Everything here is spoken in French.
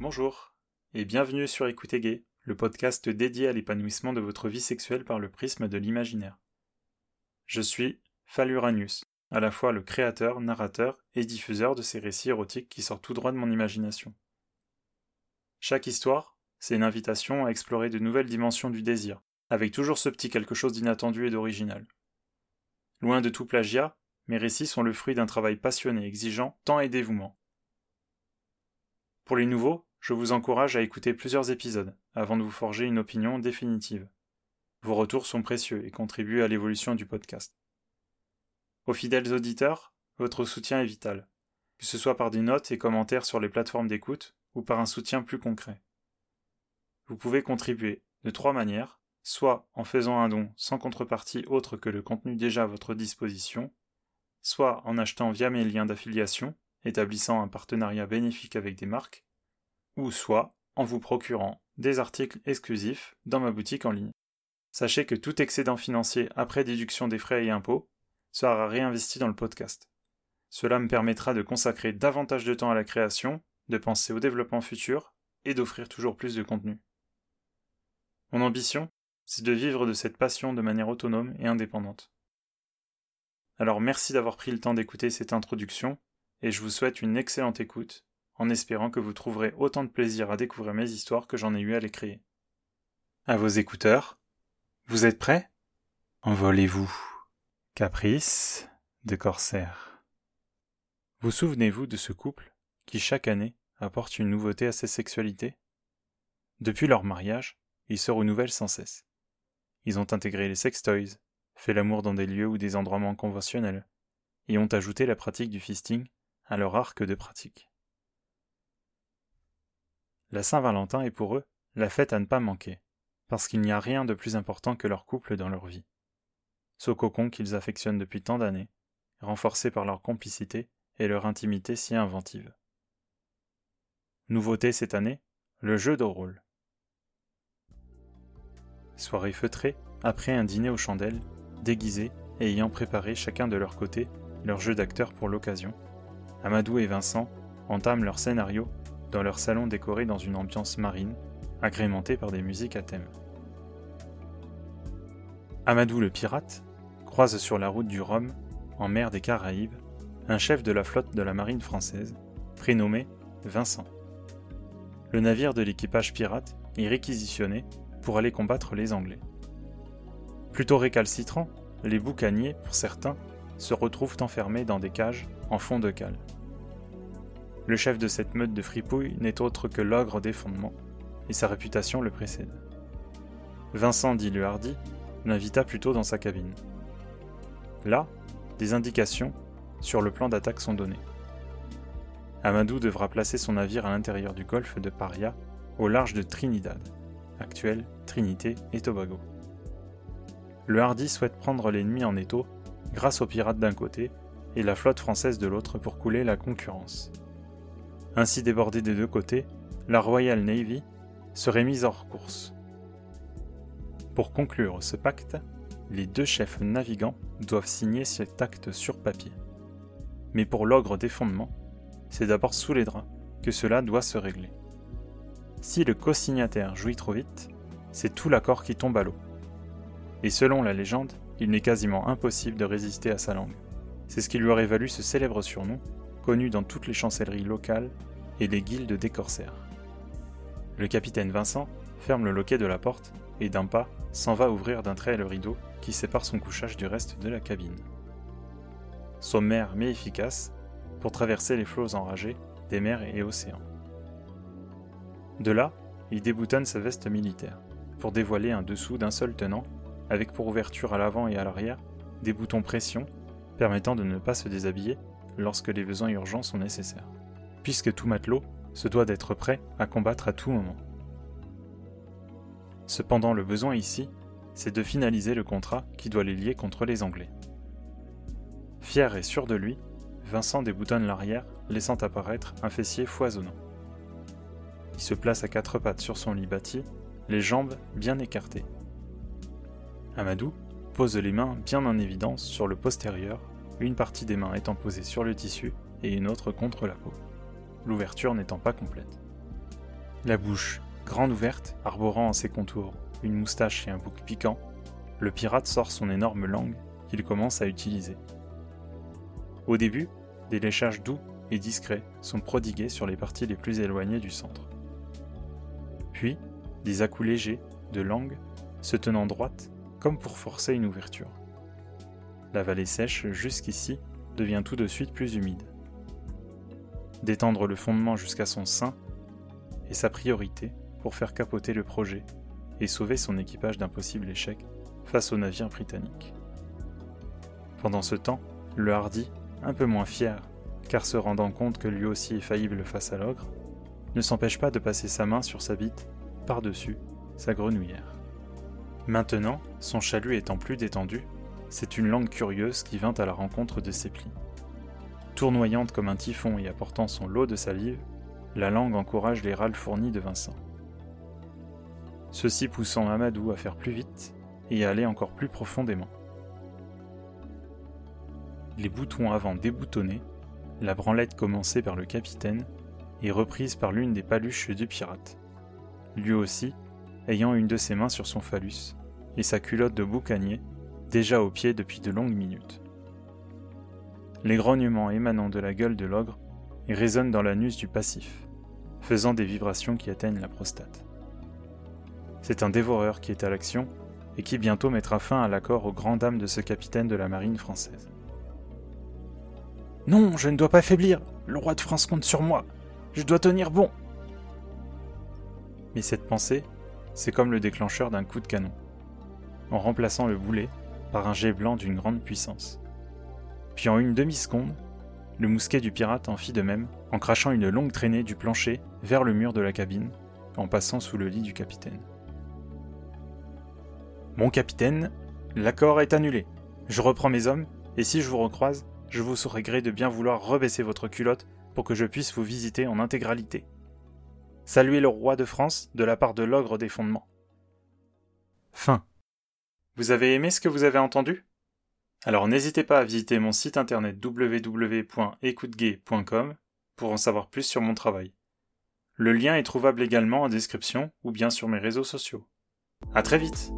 Bonjour et bienvenue sur Écoutez Gay, le podcast dédié à l'épanouissement de votre vie sexuelle par le prisme de l'imaginaire. Je suis Faluranius, à la fois le créateur, narrateur et diffuseur de ces récits érotiques qui sortent tout droit de mon imagination. Chaque histoire, c'est une invitation à explorer de nouvelles dimensions du désir, avec toujours ce petit quelque chose d'inattendu et d'original. Loin de tout plagiat, mes récits sont le fruit d'un travail passionné, exigeant, temps et dévouement. Pour les nouveaux, je vous encourage à écouter plusieurs épisodes avant de vous forger une opinion définitive. Vos retours sont précieux et contribuent à l'évolution du podcast. Aux fidèles auditeurs, votre soutien est vital, que ce soit par des notes et commentaires sur les plateformes d'écoute ou par un soutien plus concret. Vous pouvez contribuer de trois manières, soit en faisant un don sans contrepartie autre que le contenu déjà à votre disposition, soit en achetant via mes liens d'affiliation, établissant un partenariat bénéfique avec des marques, ou soit en vous procurant des articles exclusifs dans ma boutique en ligne. Sachez que tout excédent financier après déduction des frais et impôts sera réinvesti dans le podcast. Cela me permettra de consacrer davantage de temps à la création, de penser au développement futur et d'offrir toujours plus de contenu. Mon ambition, c'est de vivre de cette passion de manière autonome et indépendante. Alors merci d'avoir pris le temps d'écouter cette introduction et je vous souhaite une excellente écoute en espérant que vous trouverez autant de plaisir à découvrir mes histoires que j'en ai eu à les créer. À vos écouteurs, vous êtes prêts? Envolez-vous. Caprice de corsaire. Vous souvenez-vous de ce couple qui chaque année apporte une nouveauté à sa sexualité? Depuis leur mariage, ils se renouvellent sans cesse. Ils ont intégré les sextoys, fait l'amour dans des lieux ou des endroits moins conventionnels, et ont ajouté la pratique du fisting à leur arc de pratique. La Saint-Valentin est pour eux la fête à ne pas manquer, parce qu'il n'y a rien de plus important que leur couple dans leur vie. Ce cocon qu'ils affectionnent depuis tant d'années, renforcé par leur complicité et leur intimité si inventive. Nouveauté cette année, le jeu de rôle. Soirée feutrée, après un dîner aux chandelles, déguisés et ayant préparé chacun de leur côté leur jeu d'acteur pour l'occasion, Amadou et Vincent entament leur scénario dans leur salon décoré dans une ambiance marine, agrémenté par des musiques à thème. Amadou le pirate croise sur la route du Rhum, en mer des Caraïbes, un chef de la flotte de la marine française, prénommé Vincent. Le navire de l'équipage pirate est réquisitionné pour aller combattre les Anglais. Plutôt récalcitrants, les boucaniers, pour certains, se retrouvent enfermés dans des cages en fond de cale. Le chef de cette meute de fripouilles n'est autre que l'ogre des fondements, et sa réputation le précède. Vincent dit le hardi l'invita plutôt dans sa cabine. Là, des indications sur le plan d'attaque sont données. Amadou devra placer son navire à l'intérieur du golfe de Paria, au large de Trinidad, actuelle Trinité et Tobago. Le Hardy souhaite prendre l'ennemi en étau grâce aux pirates d'un côté et la flotte française de l'autre pour couler la concurrence. Ainsi débordée des deux côtés, la Royal Navy serait mise hors course. Pour conclure ce pacte, les deux chefs navigants doivent signer cet acte sur papier. Mais pour l'ogre des fondements, c'est d'abord sous les draps que cela doit se régler. Si le co-signataire jouit trop vite, c'est tout l'accord qui tombe à l'eau. Et selon la légende, il n'est quasiment impossible de résister à sa langue. C'est ce qui lui aurait valu ce célèbre surnom, connu dans toutes les chancelleries locales et les guildes des corsaires. Le capitaine Vincent ferme le loquet de la porte et d'un pas s'en va ouvrir d'un trait le rideau qui sépare son couchage du reste de la cabine. Sommaire mais efficace pour traverser les flots enragés des mers et océans. De là, il déboutonne sa veste militaire pour dévoiler un dessous d'un seul tenant avec pour ouverture à l'avant et à l'arrière des boutons pression permettant de ne pas se déshabiller lorsque les besoins urgents sont nécessaires, puisque tout matelot se doit d'être prêt à combattre à tout moment. Cependant, le besoin ici, c'est de finaliser le contrat qui doit les lier contre les Anglais. Fier et sûr de lui, Vincent déboutonne l'arrière, laissant apparaître un fessier foisonnant. Il se place à quatre pattes sur son lit bâti, les jambes bien écartées. Amadou pose les mains bien en évidence sur le postérieur, une partie des mains étant posée sur le tissu et une autre contre la peau, l'ouverture n'étant pas complète. La bouche, grande ouverte, arborant en ses contours une moustache et un bouc piquant, le pirate sort son énorme langue qu'il commence à utiliser. Au début, des léchages doux et discrets sont prodigués sur les parties les plus éloignées du centre. Puis, des à légers, de langue, se tenant droite, comme pour forcer une ouverture. La vallée sèche jusqu'ici devient tout de suite plus humide. D'étendre le fondement jusqu'à son sein est sa priorité pour faire capoter le projet et sauver son équipage d'un possible échec face au navire britannique. Pendant ce temps, le Hardy, un peu moins fier, car se rendant compte que lui aussi est faillible face à l'ogre, ne s'empêche pas de passer sa main sur sa bite, par-dessus, sa grenouillère. Maintenant, son chalut étant plus détendu, c'est une langue curieuse qui vint à la rencontre de ses plis. Tournoyante comme un typhon et apportant son lot de salive, la langue encourage les râles fournis de Vincent. Ceci poussant Amadou à faire plus vite et à aller encore plus profondément. Les boutons avant déboutonnés, la branlette commencée par le capitaine est reprise par l'une des paluches du pirate. Lui aussi, ayant une de ses mains sur son phallus, et sa culotte de boucanier, déjà au pied depuis de longues minutes. Les grognements émanant de la gueule de l'ogre résonnent dans l'anus du passif, faisant des vibrations qui atteignent la prostate. C'est un dévoreur qui est à l'action et qui bientôt mettra fin à l'accord aux grandes dames de ce capitaine de la marine française. Non, je ne dois pas faiblir, le roi de France compte sur moi, je dois tenir bon. Mais cette pensée, c'est comme le déclencheur d'un coup de canon, en remplaçant le boulet par un jet blanc d'une grande puissance. Puis en une demi-seconde, le mousquet du pirate en fit de même, en crachant une longue traînée du plancher vers le mur de la cabine, en passant sous le lit du capitaine. Mon capitaine, l'accord est annulé. Je reprends mes hommes, et si je vous recroise, je vous saurai gré de bien vouloir rebaisser votre culotte pour que je puisse vous visiter en intégralité. Saluez le roi de France de la part de l'ogre des fondements. Fin. Vous avez aimé ce que vous avez entendu? Alors n'hésitez pas à visiter mon site internet www.écoutegay.com pour en savoir plus sur mon travail. Le lien est trouvable également en description ou bien sur mes réseaux sociaux. À très vite